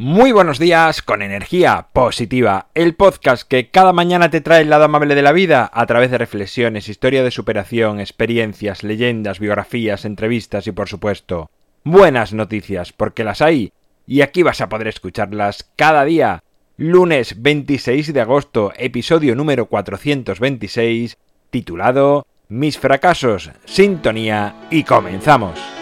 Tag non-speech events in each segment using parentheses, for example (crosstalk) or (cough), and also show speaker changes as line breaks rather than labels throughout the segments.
Muy buenos días con energía positiva, el podcast que cada mañana te trae el lado amable de la vida a través de reflexiones, historia de superación, experiencias, leyendas, biografías, entrevistas y por supuesto buenas noticias, porque las hay y aquí vas a poder escucharlas cada día. Lunes 26 de agosto, episodio número 426, titulado Mis fracasos, sintonía y comenzamos.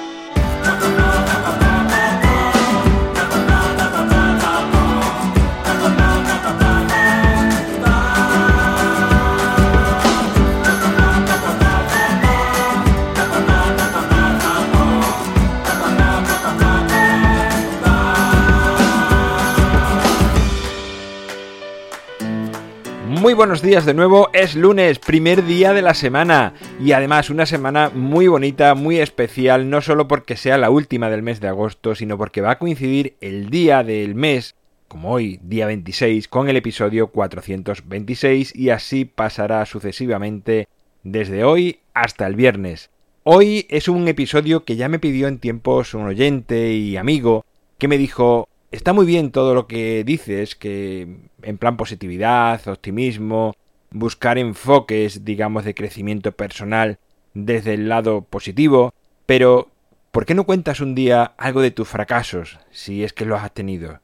Muy buenos días de nuevo, es lunes, primer día de la semana y además una semana muy bonita, muy especial, no solo porque sea la última del mes de agosto, sino porque va a coincidir el día del mes, como hoy, día 26, con el episodio 426 y así pasará sucesivamente desde hoy hasta el viernes. Hoy es un episodio que ya me pidió en tiempos un oyente y amigo que me dijo, está muy bien todo lo que dices, que en plan positividad, optimismo, buscar enfoques, digamos, de crecimiento personal desde el lado positivo, pero ¿por qué no cuentas un día algo de tus fracasos, si es que los has tenido?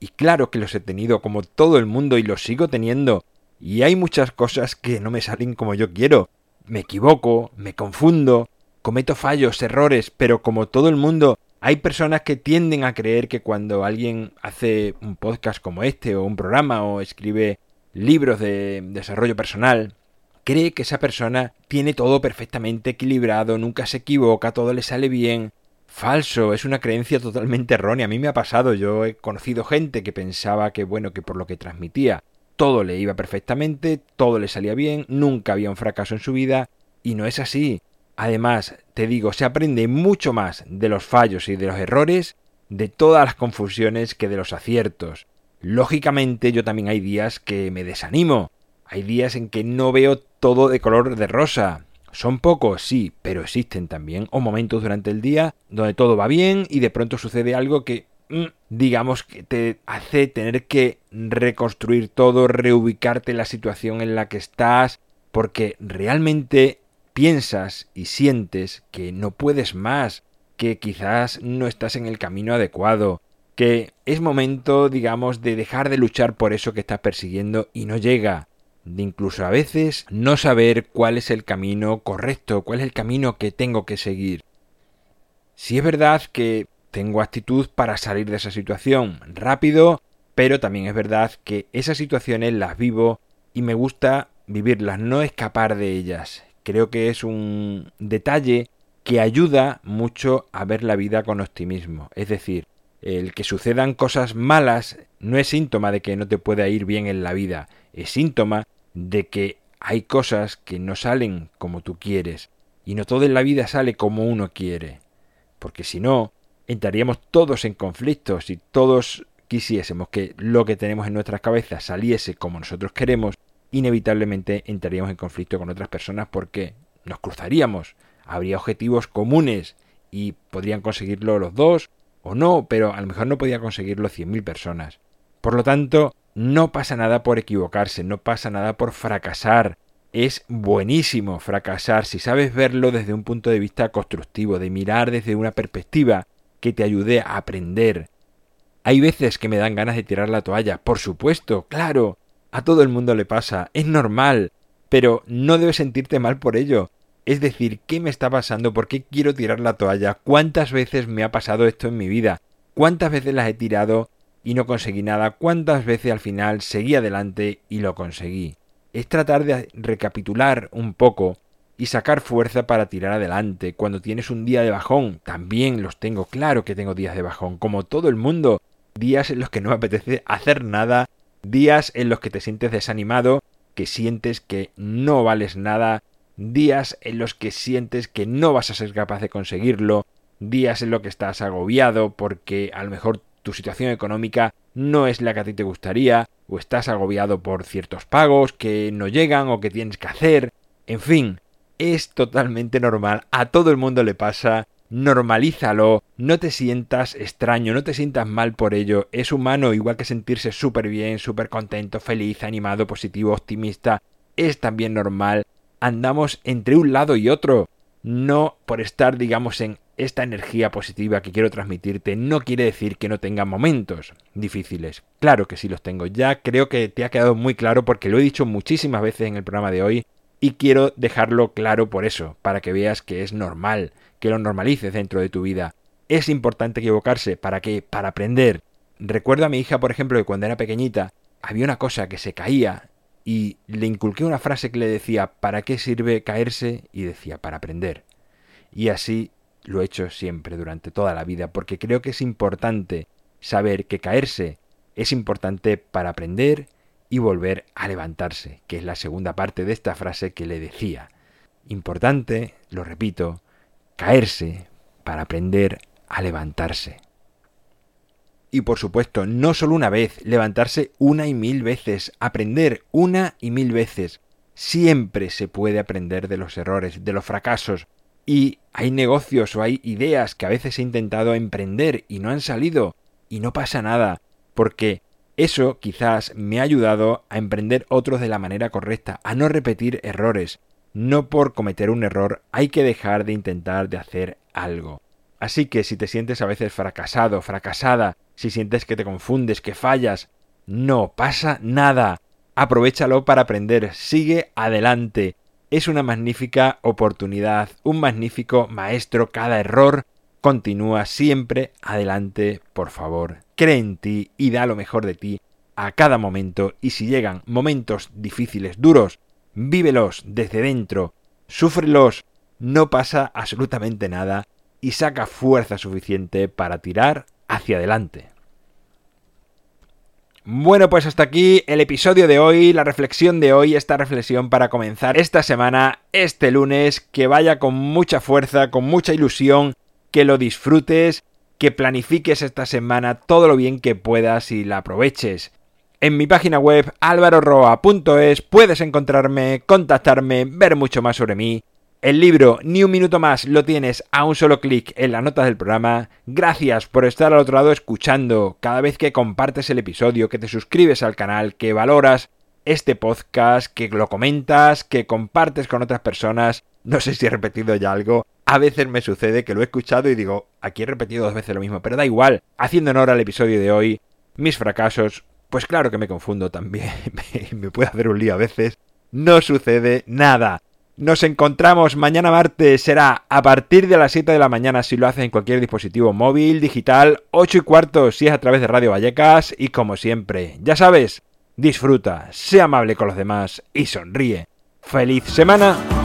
Y claro que los he tenido como todo el mundo y los sigo teniendo, y hay muchas cosas que no me salen como yo quiero. Me equivoco, me confundo, cometo fallos, errores, pero como todo el mundo hay personas que tienden a creer que cuando alguien hace un podcast como este o un programa o escribe libros de desarrollo personal, cree que esa persona tiene todo perfectamente equilibrado, nunca se equivoca, todo le sale bien. Falso, es una creencia totalmente errónea. A mí me ha pasado, yo he conocido gente que pensaba que bueno, que por lo que transmitía todo le iba perfectamente, todo le salía bien, nunca había un fracaso en su vida, y no es así. Además, te digo, se aprende mucho más de los fallos y de los errores, de todas las confusiones que de los aciertos. Lógicamente yo también hay días que me desanimo, hay días en que no veo todo de color de rosa. Son pocos, sí, pero existen también o momentos durante el día donde todo va bien y de pronto sucede algo que, mm, digamos, que te hace tener que reconstruir todo, reubicarte en la situación en la que estás, porque realmente piensas y sientes que no puedes más, que quizás no estás en el camino adecuado, que es momento, digamos, de dejar de luchar por eso que estás persiguiendo y no llega, de incluso a veces no saber cuál es el camino correcto, cuál es el camino que tengo que seguir. Si es verdad que tengo actitud para salir de esa situación rápido, pero también es verdad que esas situaciones las vivo y me gusta vivirlas, no escapar de ellas creo que es un detalle que ayuda mucho a ver la vida con optimismo. Es decir, el que sucedan cosas malas no es síntoma de que no te pueda ir bien en la vida, es síntoma de que hay cosas que no salen como tú quieres, y no todo en la vida sale como uno quiere, porque si no, entraríamos todos en conflictos si todos quisiésemos que lo que tenemos en nuestras cabezas saliese como nosotros queremos, inevitablemente entraríamos en conflicto con otras personas porque nos cruzaríamos, habría objetivos comunes y podrían conseguirlo los dos o no, pero a lo mejor no podía conseguirlo 100.000 personas. Por lo tanto, no pasa nada por equivocarse, no pasa nada por fracasar. Es buenísimo fracasar si sabes verlo desde un punto de vista constructivo, de mirar desde una perspectiva que te ayude a aprender. Hay veces que me dan ganas de tirar la toalla, por supuesto, claro, a todo el mundo le pasa, es normal, pero no debes sentirte mal por ello. Es decir, ¿qué me está pasando? ¿Por qué quiero tirar la toalla? ¿Cuántas veces me ha pasado esto en mi vida? ¿Cuántas veces las he tirado y no conseguí nada? ¿Cuántas veces al final seguí adelante y lo conseguí? Es tratar de recapitular un poco y sacar fuerza para tirar adelante. Cuando tienes un día de bajón, también los tengo, claro que tengo días de bajón, como todo el mundo. Días en los que no me apetece hacer nada días en los que te sientes desanimado, que sientes que no vales nada, días en los que sientes que no vas a ser capaz de conseguirlo, días en los que estás agobiado porque a lo mejor tu situación económica no es la que a ti te gustaría, o estás agobiado por ciertos pagos que no llegan o que tienes que hacer, en fin, es totalmente normal, a todo el mundo le pasa, normalízalo, no te sientas extraño, no te sientas mal por ello, es humano igual que sentirse súper bien, súper contento, feliz, animado, positivo, optimista, es también normal, andamos entre un lado y otro, no por estar digamos en esta energía positiva que quiero transmitirte no quiere decir que no tenga momentos difíciles. Claro que sí los tengo. Ya creo que te ha quedado muy claro porque lo he dicho muchísimas veces en el programa de hoy y quiero dejarlo claro por eso, para que veas que es normal, que lo normalices dentro de tu vida. Es importante equivocarse. ¿Para qué? Para aprender. Recuerdo a mi hija, por ejemplo, que cuando era pequeñita había una cosa que se caía y le inculqué una frase que le decía ¿para qué sirve caerse? y decía para aprender. Y así lo he hecho siempre durante toda la vida, porque creo que es importante saber que caerse es importante para aprender y volver a levantarse, que es la segunda parte de esta frase que le decía. Importante, lo repito, caerse para aprender a levantarse. Y por supuesto, no solo una vez, levantarse una y mil veces, aprender una y mil veces. Siempre se puede aprender de los errores, de los fracasos, y hay negocios o hay ideas que a veces he intentado emprender y no han salido y no pasa nada, porque eso quizás me ha ayudado a emprender otros de la manera correcta, a no repetir errores. No por cometer un error hay que dejar de intentar de hacer algo. Así que si te sientes a veces fracasado, fracasada, si sientes que te confundes, que fallas, no pasa nada. Aprovechalo para aprender, sigue adelante. Es una magnífica oportunidad, un magnífico maestro. Cada error continúa siempre adelante, por favor. Cree en ti y da lo mejor de ti a cada momento. Y si llegan momentos difíciles, duros, vívelos desde dentro, súfrelos, no pasa absolutamente nada y saca fuerza suficiente para tirar hacia adelante. Bueno, pues hasta aquí el episodio de hoy, la reflexión de hoy, esta reflexión para comenzar esta semana, este lunes, que vaya con mucha fuerza, con mucha ilusión, que lo disfrutes, que planifiques esta semana todo lo bien que puedas y la aproveches. En mi página web alvaroroa.es puedes encontrarme, contactarme, ver mucho más sobre mí el libro Ni un minuto más lo tienes a un solo clic en las notas del programa. Gracias por estar al otro lado escuchando cada vez que compartes el episodio, que te suscribes al canal, que valoras este podcast, que lo comentas, que compartes con otras personas. No sé si he repetido ya algo. A veces me sucede que lo he escuchado y digo, aquí he repetido dos veces lo mismo, pero da igual. Haciendo honor al episodio de hoy, mis fracasos, pues claro que me confundo también. (laughs) me puede hacer un lío a veces. No sucede nada. Nos encontramos mañana martes, será a partir de las 7 de la mañana si lo haces en cualquier dispositivo móvil, digital, 8 y cuarto si es a través de Radio Vallecas y como siempre, ya sabes, disfruta, sea amable con los demás y sonríe. ¡Feliz semana!